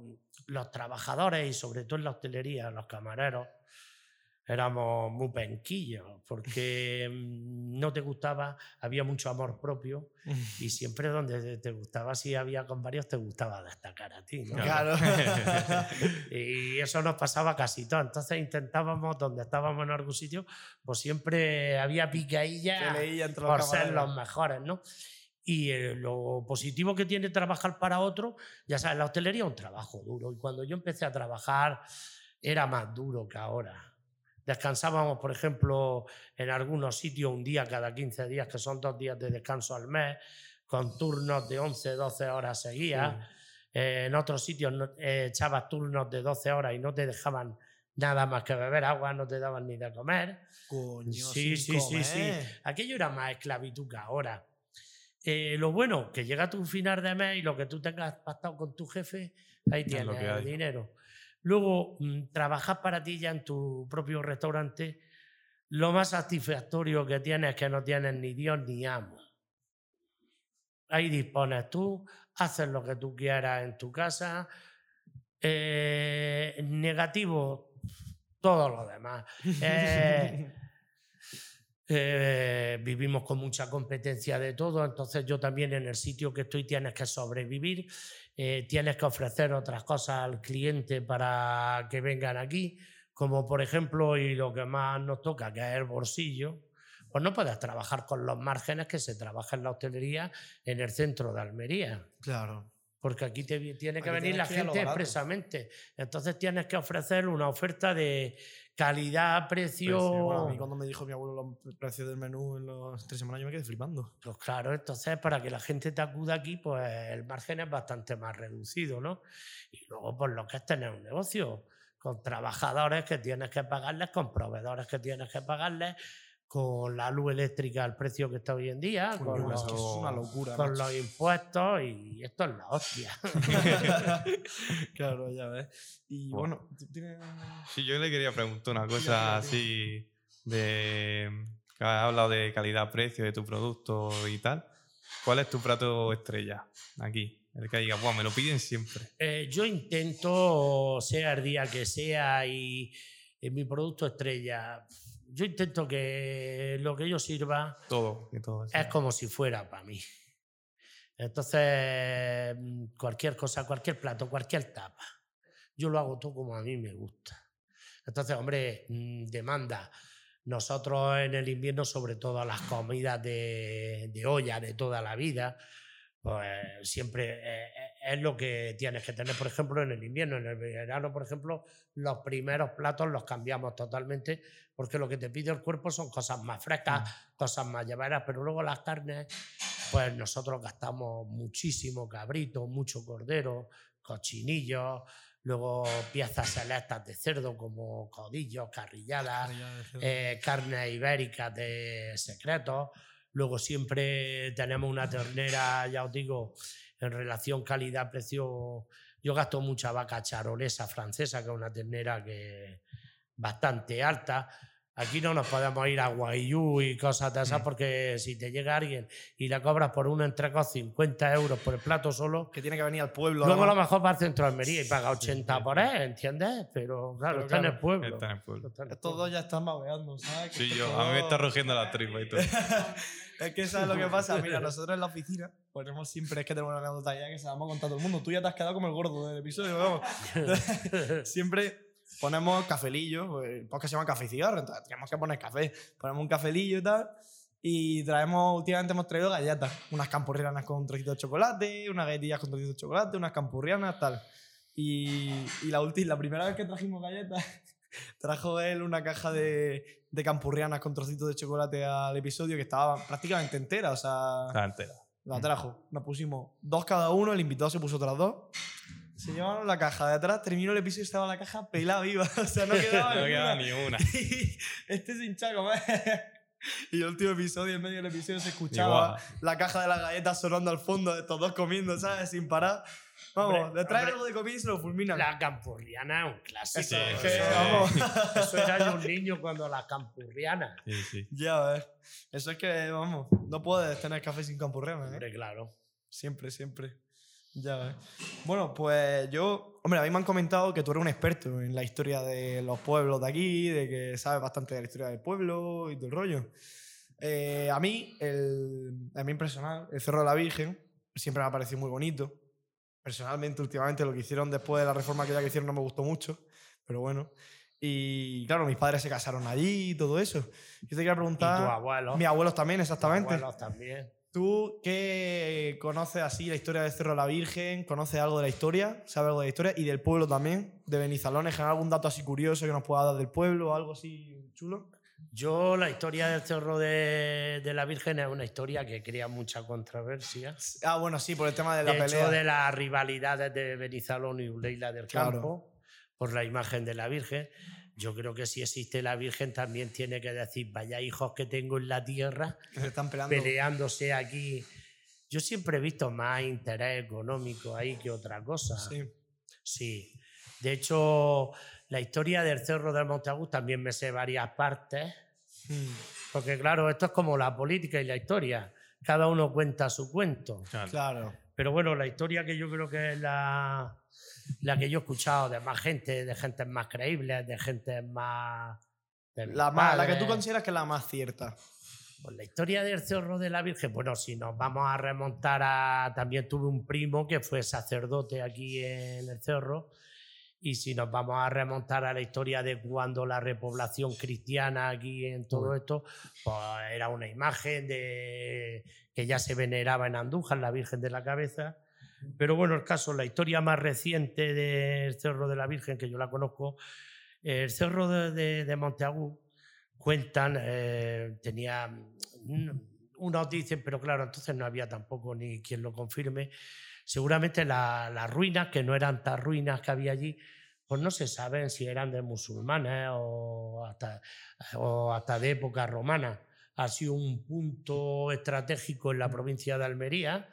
los trabajadores y sobre todo en la hostelería, los camareros, éramos muy penquillos porque mm, no te gustaba, había mucho amor propio y siempre donde te- gustaba, si había con varios, te gustaba destacar a ti. ¿no? Claro. Y eso nos pasaba casi todo. Entonces intentábamos, donde estábamos en algún sitio, pues siempre había picailla los por ser los mejores, ¿no? Y eh, lo positivo que tiene trabajar para otro, ya sabes, la hostelería es un trabajo duro. Y cuando yo empecé a trabajar, era más duro que ahora. Descansábamos, por ejemplo, en algunos sitios un día cada 15 días, que son dos días de descanso al mes, con turnos de 11, 12 horas seguidas. Eh, en otros sitios eh, echabas turnos de 12 horas y no te dejaban nada más que beber agua, no te daban ni de comer. Coño, Sí, sí, sí, sí. comer. Aquello era más esclavitud que ahora. Eh, lo bueno, que llega tu final de mes y lo que tú tengas pactado con tu jefe, ahí tienes el dinero. Luego, mm, trabajar para ti ya en tu propio restaurante, lo más satisfactorio que tienes es que no tienes ni Dios ni amo. Ahí dispones tú, haces lo que tú quieras en tu casa. Eh, negativo, todo lo demás. Eh, eh, vivimos con mucha competencia de todo, entonces yo también en el sitio que estoy tienes que sobrevivir, tienes que ofrecer otras cosas al cliente para que vengan aquí, como por ejemplo, y lo que más nos toca, que es el bolsillo, pues no puedes trabajar con los márgenes que se trabaja en la hostelería en el centro de Almería. Claro. Porque aquí te, tiene que venir la gente expresamente. Entonces tienes que ofrecer una oferta de calidad, precio. a mí cuando me dijo mi abuelo los precios del menú en las tres semanas yo me quedé flipando. Pues claro, entonces para que la gente te acuda aquí, pues el margen es bastante más reducido, ¿no? Y luego, pues lo que es tener un negocio con trabajadores que tienes que pagarles, con proveedores que tienes que pagarles, con la luz eléctrica al precio que está hoy en día, con, los, con los impuestos y esto es la hostia. claro, ya ves. Y bueno, Sí, yo le quería preguntar una cosa así de... Has hablado de calidad-precio de tu producto y tal. ¿Cuál es tu plato estrella aquí? El que diga, me lo piden siempre. Eh, yo intento, sea el día que sea, y en mi producto estrella yo intento que lo que yo sirva todo, todo es como si fuera para mí. Entonces, mm, cualquier cosa, cualquier plato, cualquier tapa, yo lo hago todo como a mí me gusta. Entonces, hombre, mm, demanda. Nosotros en el invierno, sobre todo las comidas de, de olla de toda la vida, pues siempre eh, eh, es lo que tienes que tener, por ejemplo, en el invierno. En el verano, por ejemplo, los primeros platos los cambiamos totalmente porque lo que te pide el cuerpo son cosas más frescas, mm. cosas más llevaderas, pero luego las carnes, pues nosotros gastamos muchísimo cabrito, mucho cordero, cochinillos, luego piezas selectas de cerdo como codillos, carrilladas, eh, carnes ibéricas de secretos Luego siempre tenemos una ternera, ya os digo, en relación calidad-precio. Yo gasto mucha vaca charolesa francesa, que es una ternera que bastante alta. Aquí no nos podemos ir a Guayú y cosas de esas mm. porque si te llega alguien y le cobras por un entrego 50 euros por el plato solo. Que tiene que venir al pueblo. Luego a lo mejor va al centro de Almería y paga 80 por él, ¿entiendes? Pero claro, está, en el pueblo. Está en el pueblo. Estos dos ya están babeando, ¿sabes? Sí, yo, a mí me está rugiendo la tripa y todo. es que sabes lo que pasa. Mira, nosotros en la oficina ponemos siempre, es que tenemos una anécdota ya que se la vamos a contar todo el mundo. Tú ya te has quedado como el gordo del episodio, vamos. siempre ponemos cafelillo, el podcast se llama Café y Cigarro, entonces tenemos que poner café. Ponemos un cafelillo y tal. Y traemos, últimamente hemos traído galletas, unas campurrianas con un trocito de chocolate, unas galletillas con trocito de chocolate, unas campurrianas, tal. Y, y la, última, la primera vez que trajimos galletas, trajo él una caja de, de campurrianas con trocitos de chocolate al episodio que estaba prácticamente entera, o sea... Estaba entera. La trajo. Nos pusimos dos cada uno, el invitado se puso otras dos. Se llevaron la caja de atrás, terminó el episodio y estaba la caja pelada viva. O sea, no quedaba, no quedaba ni una. este sin chaco, Y el último episodio, en medio del episodio, se escuchaba la caja de las galletas sonando al fondo, de estos dos comiendo, ¿sabes? Sin parar. Vamos, le trae algo de comida y se lo fulmina. La campurriana es un clásico. Eso, vamos. eso era un niño cuando la campurriana. Sí, sí. Ya ves. Eso es que, vamos, no puedes tener café sin campurriana. ¿eh? Hombre, claro. Siempre, siempre. Ya ves. Bueno, pues yo, hombre, a mí me han comentado que tú eres un experto en la historia de los pueblos de aquí, de que sabes bastante de la historia del pueblo y del rollo. Eh, a mí, el, a mí personal, el Cerro de la Virgen siempre me ha parecido muy bonito. Personalmente, últimamente, lo que hicieron después de la reforma que ya que hicieron no me gustó mucho, pero bueno. Y claro, mis padres se casaron allí y todo eso. Yo te quería preguntar. ¿Y tu abuelo? Mis abuelos también, exactamente. Mis abuelos también. ¿Tú qué conoces así la historia de Cerro de la Virgen? ¿Conoces algo de la historia? ¿Sabes algo de la historia? Y del pueblo también, de Benizalón. ¿En algún dato así curioso que nos pueda dar del pueblo o algo así chulo? Yo, la historia del Cerro de, la Virgen es una historia que crea mucha controversia. Ah, bueno, sí, por el tema de la de pelea. Hecho, de las rivalidades de Benizalón y Uleila del Campo, por la imagen de la Virgen yo creo que si existe la Virgen también tiene que decir, vaya hijos que tengo en la tierra, que se están peleándose aquí. Yo siempre he visto más interés económico ahí que otra cosa. Sí. Sí. De hecho, la historia del Cerro del Monteagudo también me sé varias partes, Mm. Porque claro, esto es como la política y la historia. Cada uno cuenta su cuento. Claro. Claro. Pero bueno, la historia que yo creo que es la, la que yo he escuchado de más gente, de gente más creíbles, de gente más... de La, más- la que tú consideras que es la más cierta. Pues la historia del Cerro de la Virgen, bueno, si nos vamos a remontar a. También tuve un primo que fue sacerdote aquí en el Cerro. Y si nos vamos a remontar a la historia de cuando la repoblación cristiana aquí en todo esto, pues era una imagen de que ya se veneraba en Andújar, la Virgen de la Cabeza. Pero bueno, el caso, la historia más reciente del Cerro de la Virgen, que yo la conozco, el Cerro de, de, de Monteagú, cuentan, eh, tenía, mm, unos dicen, pero claro, entonces no había tampoco ni quien lo confirme, seguramente la- las ruinas, que no eran tan ruinas que había allí, pues no se saben si eran de musulmanes o hasta, o hasta de época romana. Ha sido un punto estratégico en la provincia de Almería,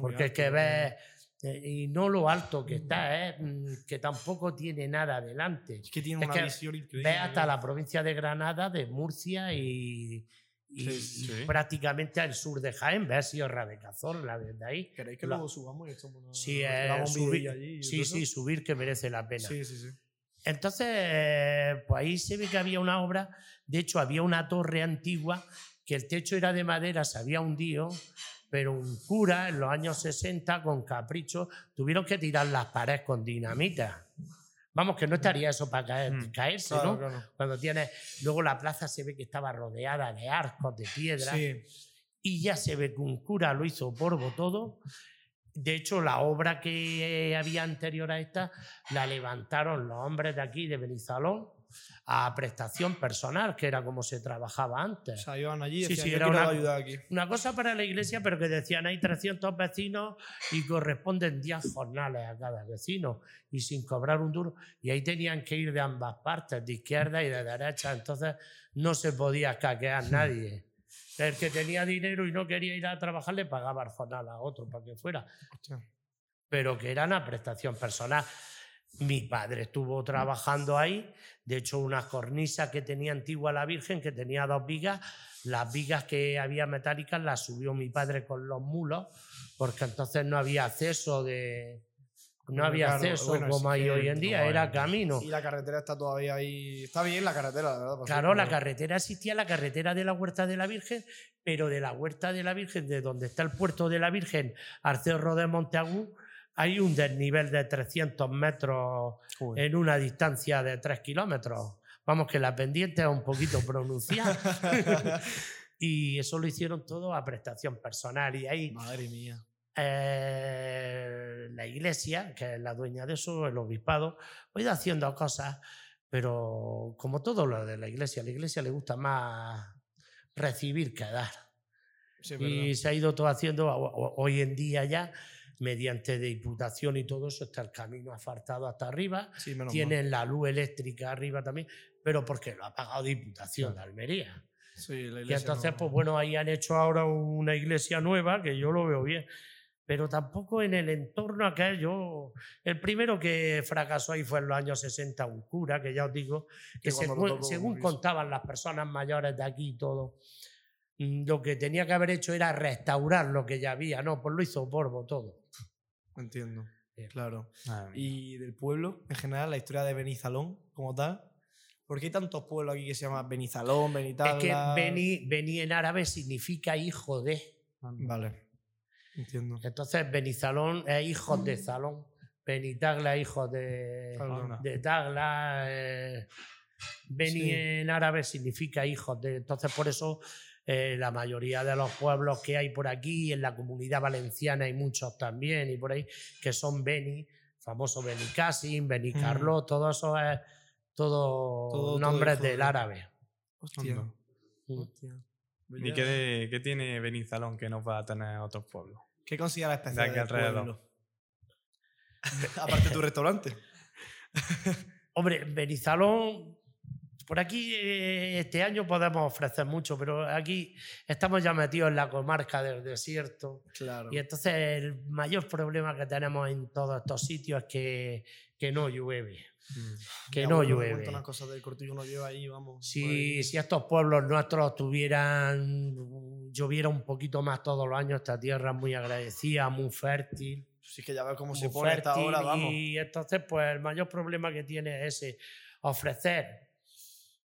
porque es que ves, y no lo alto que está, ¿eh? Mm, que tampoco tiene nada delante. Es que tiene Es una que visión increíble. Ve hasta la provincia de Granada, de Murcia y, y- Sí, y sí. prácticamente al sur de Jaén, ves Sierra de Cazorla desde ahí. ¿Queréis que la- luego subamos y echamos una, Sí, grabamos eh, subir, allí y sí, sí, subir que merece la pena. Sí, sí, sí. Entonces, eh, pues ahí se ve que había una obra, de hecho había una torre antigua que el techo era de madera, se había hundido, pero un cura en los años 60 con capricho tuvieron que tirar las paredes con dinamita. Vamos, que no estaría eso para caer- Mm. caerse, Claro, ¿no? claro. Cuando tienes, luego la plaza se ve que estaba rodeada de arcos, de piedra, Sí. y ya se ve que un cura lo hizo polvo todo. De hecho, la obra que había anterior a esta la levantaron los hombres de aquí, de Benizalón, a prestación personal, que era como se trabajaba O antes. sea, iban allí y Sí, decían, sí, yo era una- ayudar aquí. Una cosa para la iglesia, pero que decían hay 300 vecinos y corresponden 10 jornales a cada vecino y sin cobrar un duro. Y ahí tenían que ir de ambas partes, de izquierda y de derecha. Entonces no se podía escaquear nadie. El que tenía dinero y no quería ir a trabajar le pagaba el jornal a otro para que fuera. Pero que era una prestación personal. Mi padre estuvo trabajando ahí, de hecho unas cornisas que tenía antigua la Virgen, que tenía dos vigas, las vigas que había metálicas las subió mi padre con los mulos, porque entonces no había acceso de... No había claro, acceso bueno, como hay hoy en día, era camino. Y la carretera está todavía ahí. Está bien la carretera, la verdad. Claro, la carretera existía, la carretera de la Huerta de la Virgen, pero de la Huerta de la Virgen, de donde está el puerto de la Virgen al cerro de Monteagú, hay un desnivel de 300 metros Joder. en una distancia de 3 kilómetros. Vamos, que la pendiente es un poquito pronunciada. y eso lo hicieron todo a prestación personal. Y ahí Madre mía. eh, la iglesia, que es la dueña de eso, el obispado, ha ido haciendo cosas, pero como todo lo de la iglesia, a la iglesia le gusta más recibir que dar. Sí, y se ha ido todo haciendo ho- ho- hoy en día ya, mediante diputación y todo eso, está el camino asfaltado hasta arriba, Sí, tienen la luz eléctrica arriba también, pero porque lo ha pagado Diputación de Almería. Sí, la Y entonces, no- pues bueno, ahí han hecho ahora una iglesia nueva, que yo lo veo bien. Pero tampoco en el entorno aquel, yo... El primero que fracasó ahí fue en los años 60, un cura, que ya os digo, que Que según, según contaban las personas mayores de aquí y todo, lo que tenía que haber hecho era restaurar lo que ya había. No, pues lo hizo polvo todo. Entiendo. Claro. Y del pueblo, en general, la historia de Benizalón, como tal. ¿Por qué hay tantos pueblos aquí que se llaman Benizalón, Benitagla? Es que Beni, Beni en árabe significa hijo de. Vale. Entiendo. Entonces, Benizalón es hijo de Zalón. Benitagla es hijo de, de Tagla. eh, Beni Sí. en árabe significa hijos de. Entonces, por eso eh, la mayoría de los pueblos que hay por aquí, en la comunidad valenciana hay muchos también, y por ahí, que son Beni, famoso Beni Cassim, Beni Mm. Carlos, todo eso es todo, Todo- nombres del de- árabe. Hostia. Mm. Hostia. ¿Y qué, de- qué tiene Benizalón que no va a tener otros pueblos? ¿Qué consideras especial aquí del alrededor. pueblo? Aparte de tu restaurante. Hombre, Benizalón, Por aquí eh, este año podemos ofrecer mucho, pero aquí estamos ya metidos en la comarca del desierto. Claro. Y entonces el mayor problema que tenemos en todos estos sitios es que, que no llueve. Mm. Que no llueve. unas cosas del cortillo uno lleva ahí, vamos. Si, si estos pueblos nuestros tuvieran, lloviera un poquito más todos los años, esta tierra es muy agradecida, muy fértil. Si es que ya ves cómo se pone esta hora, vamos. Y entonces, pues el mayor problema que tiene es ese, ofrecer.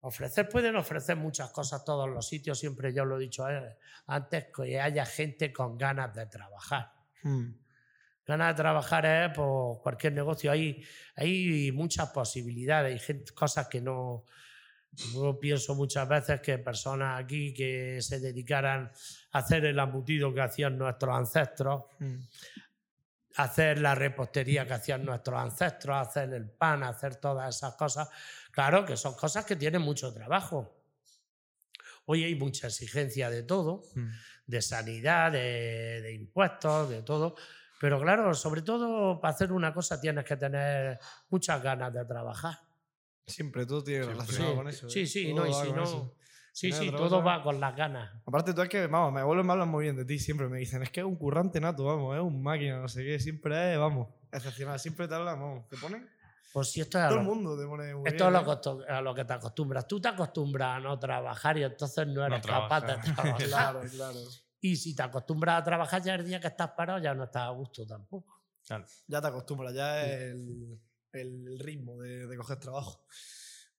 Ofrecer, pueden ofrecer muchas cosas todos los sitios, siempre yo lo he dicho eh, antes, que haya gente con ganas de trabajar. Hmm. Ganas de trabajar es por cualquier negocio. Hay, hay muchas posibilidades, hay gente- cosas que no. Yo pienso muchas veces que personas aquí que se dedicaran a hacer el embutido que hacían nuestros ancestros, Hmm. hacer la repostería que hacían nuestros ancestros, hacer el pan, hacer todas esas cosas. Claro que son cosas que tienen mucho trabajo. Hoy hay mucha exigencia de todo, Mm. de sanidad, de, de impuestos, de todo. Pero claro, sobre todo para hacer una cosa tienes que tener muchas ganas de trabajar. Siempre todo tiene Siempre. relacionado Sí, con eso. sí, ¿eh? sí, Todo no, y va si con no- eso. Sí, sí, todo va con las ganas. Aparte, tú es que, vamos, mi abuelo me hablan muy bien de ti, siempre me dicen, es que es un currante nato, vamos, es un máquina, no sé qué, siempre es, vamos, excepcional, siempre te hablan, vamos, te ponen, Pues si esto es a todo el lo- mundo te pone muy Esto es bien, lo ¿eh? a lo que te acostumbras. Tú te acostumbras a no trabajar y entonces no eres No capaz de trabajar. Claro, claro. Y si te acostumbras a trabajar ya el día que estás parado ya no estás a gusto tampoco. Claro. Ya te acostumbras, ya es el, el ritmo de, de coger trabajo.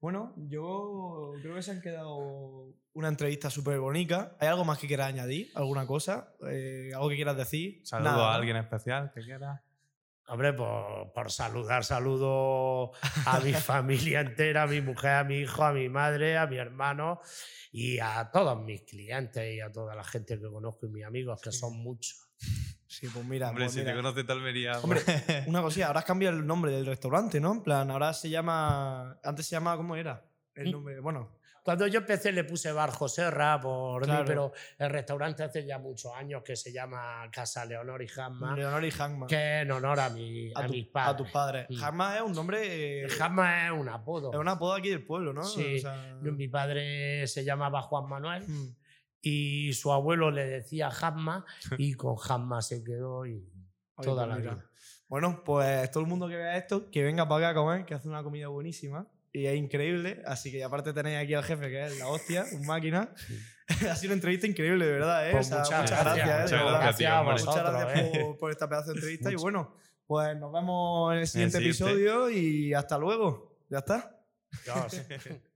Bueno, yo creo que se han quedado una entrevista súper bonita. ¿Hay algo más que quieras añadir? ¿Alguna cosa? Eh, ¿Algo que quieras decir? Saludo Nada, a ¿no? alguien especial que quiera. Hombre, por, por saludar, saludo a mi familia entera, a mi mujer, a mi hijo, a mi madre, a mi hermano y a todos mis clientes y a toda la gente que conozco y mis amigos, que son muchos. Sí, pues mira, Hombre, pues si mira. te conoces de Almería. Hombre, pues- Una cosilla, ahora has cambiado el nombre del restaurante, ¿no? En plan, ahora se llama. Antes se llamaba, ¿cómo era? El ¿Mm? nombre. Bueno, Cuando yo empecé le puse Bar Joserra por mí, Claro. pero el restaurante hace ya muchos años que se llama Casa Leonor y Jamma, Leonor y Hagma. que en honor a, mi, a, A, tu- mis a padres. tus padres. Mm. Hagma es un nombre. eh, Jamma es un apodo. es un apodo aquí del pueblo, ¿no? Sí. O sea, Mi padre se llamaba Juan Manuel mm. y su abuelo le decía Jamma y con Jamma se quedó y Oye, toda pues la vida. Bueno, pues todo el mundo que vea esto, que venga para acá a comer, que hace una comida buenísima. Y es increíble. Así que aparte tenéis aquí al jefe, que es la hostia, un máquina. ha sido una entrevista increíble, de verdad, ¿eh? Pues O sea, muchas muchas gracias, gracias, ¿eh? muchas gracias, a. Muchas ¿eh? por, por esta pedazo de entrevista. y bueno, pues nos vemos en el siguiente siguiente. episodio y hasta luego. Ya está. Dios.